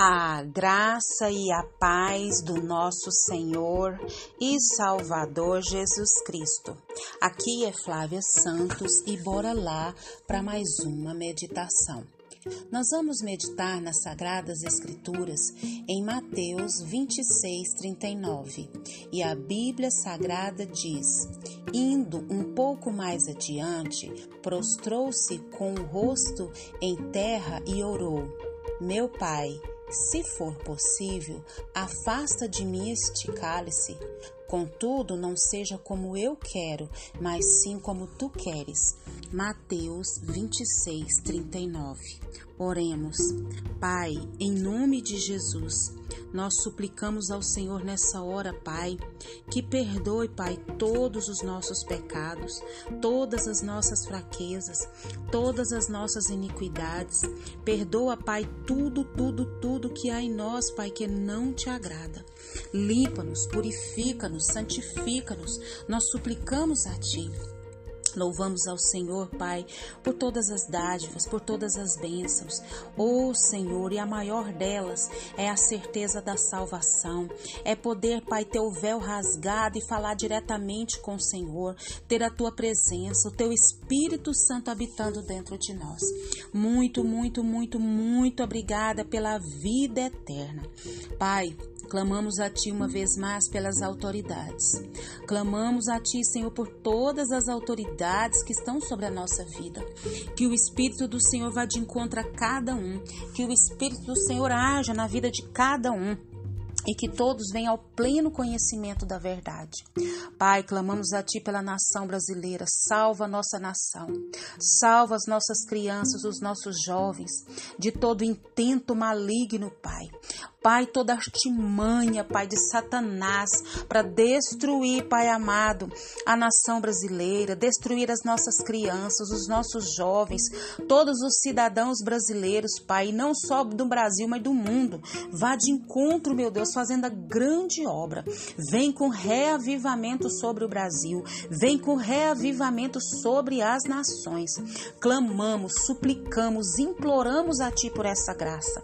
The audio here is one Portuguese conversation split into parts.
A graça e a paz do nosso Senhor e Salvador Jesus Cristo. Aqui é Flávia Santos e bora lá para mais uma meditação. Nós vamos meditar nas Sagradas Escrituras em Mateus 26, 39. E a Bíblia Sagrada diz: Indo um pouco mais adiante, prostrou-se com o rosto em terra e orou: Meu pai, se for possível, afasta de mim este cálice. Contudo, não seja como eu quero, mas sim como tu queres. Mateus 26, 39. Oremos. Pai, em nome de Jesus, nós suplicamos ao Senhor nessa hora, Pai, que perdoe, Pai, todos os nossos pecados, todas as nossas fraquezas, todas as nossas iniquidades. Perdoa, Pai, tudo, tudo, tudo que há em nós, Pai, que não te agrada. Limpa-nos, purifica-nos, santifica-nos. Nós suplicamos a Ti. Louvamos ao Senhor, Pai, por todas as dádivas, por todas as bênçãos. Oh, Senhor, e a maior delas é a certeza da salvação. É poder, Pai, ter o véu rasgado e falar diretamente com o Senhor, ter a tua presença, o teu Espírito Santo habitando dentro de nós. Muito, muito, muito, muito obrigada pela vida eterna. Pai, Clamamos a Ti uma vez mais pelas autoridades. Clamamos a Ti, Senhor, por todas as autoridades que estão sobre a nossa vida. Que o Espírito do Senhor vá de encontro a cada um. Que o Espírito do Senhor haja na vida de cada um e que todos venham ao pleno conhecimento da verdade. Pai, clamamos a Ti pela nação brasileira, salva a nossa nação, salva as nossas crianças, os nossos jovens, de todo intento maligno, Pai. Pai, toda artimanha, Pai, de Satanás, para destruir, Pai amado, a nação brasileira, destruir as nossas crianças, os nossos jovens, todos os cidadãos brasileiros, Pai, não só do Brasil, mas do mundo. Vá de encontro, meu Deus, fazendo a grande obra. Vem com reavivamento sobre o Brasil, vem com reavivamento sobre as nações. Clamamos, suplicamos, imploramos a Ti por essa graça.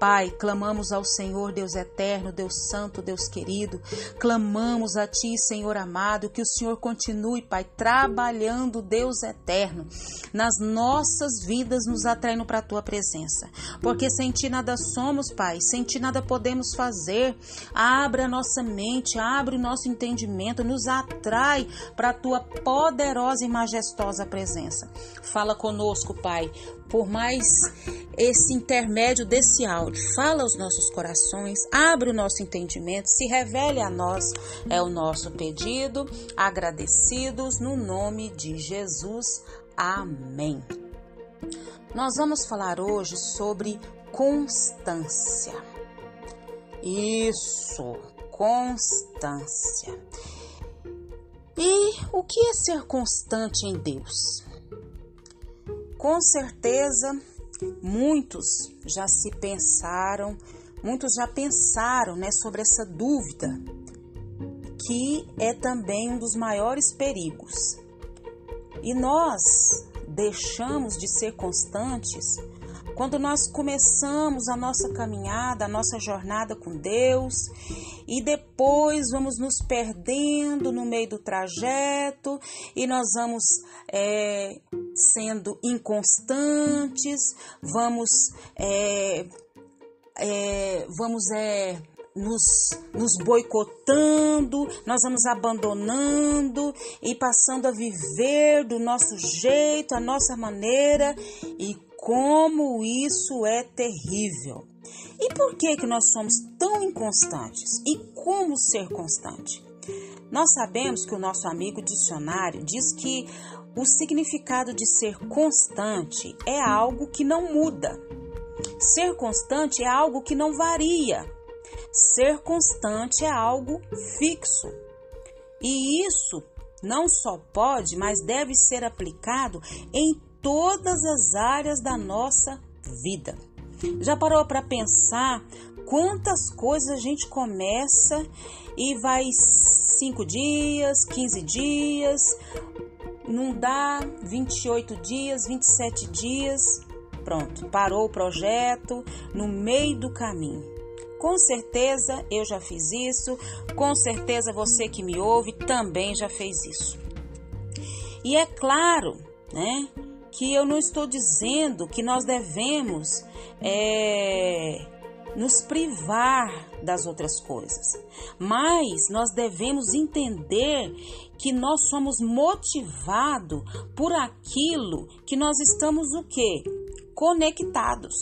Pai, clamamos ao Senhor, Deus eterno, Deus santo, Deus querido. Clamamos a Ti, Senhor amado, que o Senhor continue, Pai, trabalhando, Deus eterno, nas nossas vidas, nos atraindo para a Tua presença. Porque sem Ti nada somos, Pai, sem Ti nada podemos fazer. Abra a nossa mente, abre o nosso entendimento, nos atrai para a Tua poderosa e majestosa presença. Fala conosco, Pai, por mais esse intermédio desse áudio. Fala aos nossos corações, abre o nosso entendimento, se revele a nós. É o nosso pedido, agradecidos no nome de Jesus. Amém. Nós vamos falar hoje sobre constância. Isso, constância. E o que é ser constante em Deus? Com certeza, muitos já se pensaram, muitos já pensaram né, sobre essa dúvida, que é também um dos maiores perigos. E nós deixamos de ser constantes quando nós começamos a nossa caminhada, a nossa jornada com Deus, e depois vamos nos perdendo no meio do trajeto e nós vamos é, sendo inconstantes, vamos, é, é, vamos é, nos, nos boicotando, nós vamos abandonando e passando a viver do nosso jeito, a nossa maneira e como isso é terrível. E por que que nós somos tão inconstantes? E como ser constante? Nós sabemos que o nosso amigo dicionário diz que o significado de ser constante é algo que não muda. Ser constante é algo que não varia. Ser constante é algo fixo. E isso não só pode, mas deve ser aplicado em todas as áreas da nossa vida. Já parou para pensar quantas coisas a gente começa e vai 5 dias, 15 dias, não dá 28 dias, 27 dias, pronto, parou o projeto no meio do caminho. Com certeza eu já fiz isso, com certeza você que me ouve também já fez isso. E é claro, né, que eu não estou dizendo que nós devemos é, nos privar das outras coisas, mas nós devemos entender que nós somos motivados por aquilo que nós estamos o quê? Conectados.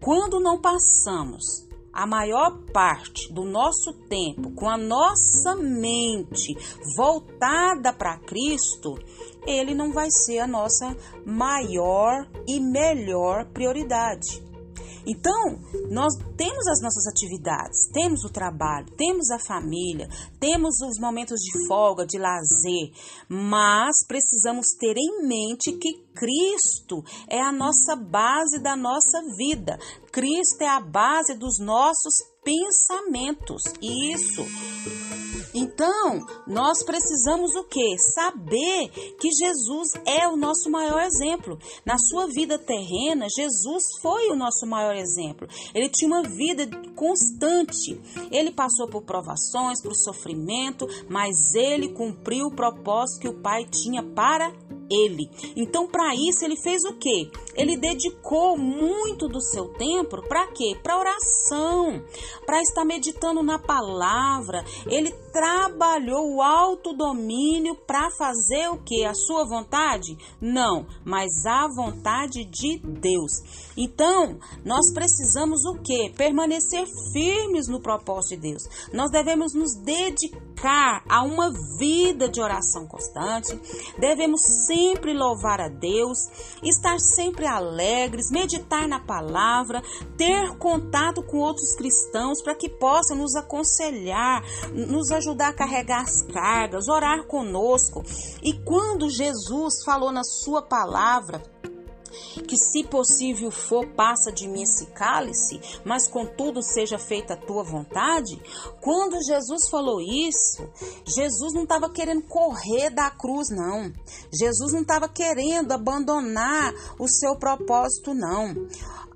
Quando não passamos a maior parte do nosso tempo com a nossa mente voltada para Cristo, ele não vai ser a nossa maior e melhor prioridade. Então, nós temos as nossas atividades, temos o trabalho, temos a família, temos os momentos de folga, de lazer, mas precisamos ter em mente que Cristo é a nossa base da nossa vida. Cristo é a base dos nossos pensamentos. Isso então, nós precisamos o que? Saber que Jesus é o nosso maior exemplo. Na sua vida terrena, Jesus foi o nosso maior exemplo. Ele tinha uma vida constante. Ele passou por provações, por sofrimento, mas ele cumpriu o propósito que o Pai tinha para ele. Então, para isso, ele fez o quê? Ele dedicou muito do seu tempo para quê? Para oração, para estar meditando na palavra. Ele trabalhou o autodomínio para fazer o que? A sua vontade? Não, mas a vontade de Deus. Então, nós precisamos o que? Permanecer firmes no propósito de Deus. Nós devemos nos dedicar a uma vida de oração constante. Devemos sempre louvar a Deus, estar sempre alegres, meditar na palavra, ter contato com outros cristãos para que possam nos aconselhar, nos ajudar a carregar as cargas, orar conosco. E quando Jesus falou na sua palavra, que se possível for, passa de mim esse cálice, mas contudo seja feita a tua vontade. Quando Jesus falou isso, Jesus não estava querendo correr da cruz, não. Jesus não estava querendo abandonar o seu propósito, não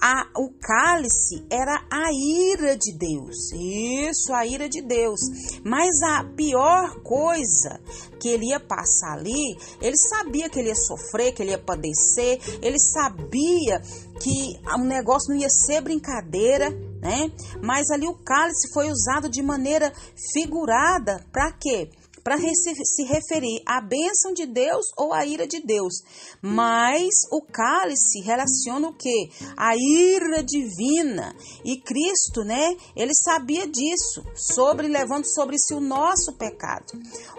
a, o cálice era a ira de Deus. Isso, a ira de Deus. Mas a pior coisa que ele ia passar ali, ele sabia que ele ia sofrer, que ele ia padecer, ele sabia que o negócio não ia ser brincadeira, né? Mas ali o cálice foi usado de maneira figurada para quê? Para se referir à bênção de Deus ou à ira de Deus. Mas o cálice relaciona o que? A ira divina. E Cristo, né? Ele sabia disso, sobre levando sobre si o nosso pecado.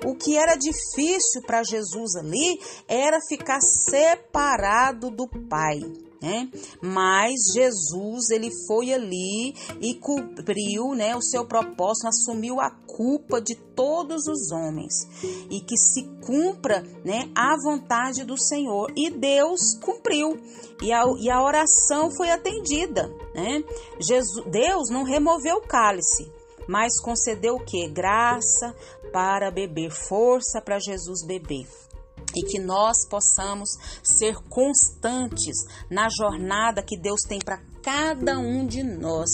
O que era difícil para Jesus ali era ficar separado do Pai né? Mas Jesus, ele foi ali e cumpriu, né, o seu propósito, assumiu a culpa de todos os homens e que se cumpra, né, a vontade do Senhor. E Deus cumpriu e a, e a oração foi atendida, né? Jesus, Deus não removeu o cálice, mas concedeu o que? Graça para beber, força para Jesus beber e que nós possamos ser constantes na jornada que Deus tem para cada um de nós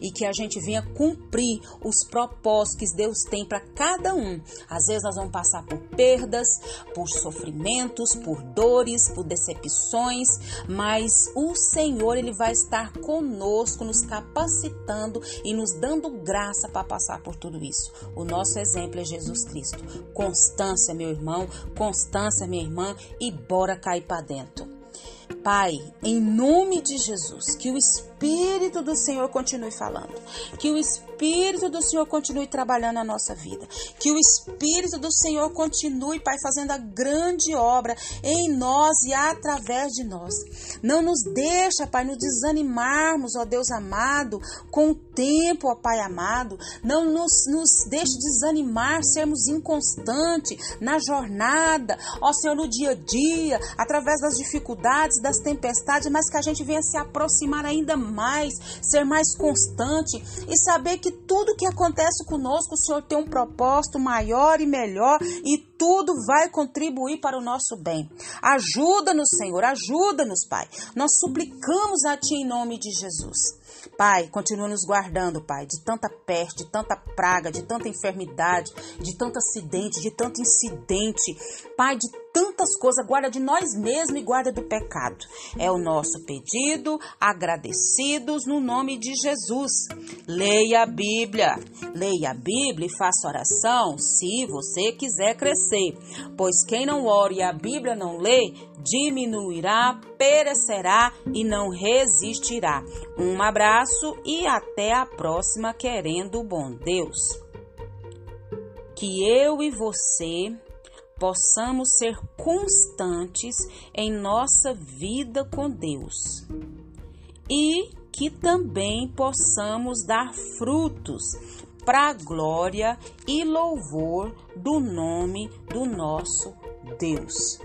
e que a gente venha cumprir os propósitos que Deus tem para cada um. Às vezes nós vamos passar por perdas, por sofrimentos, por dores, por decepções, mas o Senhor ele vai estar conosco, nos capacitando e nos dando graça para passar por tudo isso. O nosso exemplo é Jesus Cristo. Constância, meu irmão, constância, minha irmã, e bora cair para dentro. Pai, em nome de Jesus, que o Espírito do Senhor continue falando, que o Espírito do Senhor continue trabalhando na nossa vida, que o Espírito do Senhor continue, Pai, fazendo a grande obra em nós e através de nós. Não nos deixa, Pai, nos desanimarmos, ó Deus amado, com o tempo, ó Pai amado. Não nos, nos deixe desanimar, sermos inconstantes na jornada, ó Senhor, no dia a dia, através das dificuldades, das tempestades, mas que a gente venha se aproximar ainda mais mais, ser mais constante e saber que tudo que acontece conosco, o Senhor tem um propósito maior e melhor e tudo vai contribuir para o nosso bem. Ajuda-nos, Senhor, ajuda-nos, Pai. Nós suplicamos a Ti em nome de Jesus. Pai, continua nos guardando, Pai, de tanta peste, de tanta praga, de tanta enfermidade, de tanto acidente, de tanto incidente. Pai, de tantas coisas, guarda de nós mesmos e guarda do pecado. É o nosso pedido, agradecidos no nome de Jesus. Leia a Bíblia, leia a Bíblia e faça oração se você quiser crescer, pois quem não ora e a Bíblia não lê, diminuirá, perecerá e não resistirá. Um abraço e até a próxima, querendo o bom Deus. Que eu e você possamos ser constantes em nossa vida com Deus e que também possamos dar frutos para a glória e louvor do nome do nosso Deus.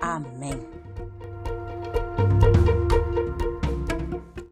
Amém.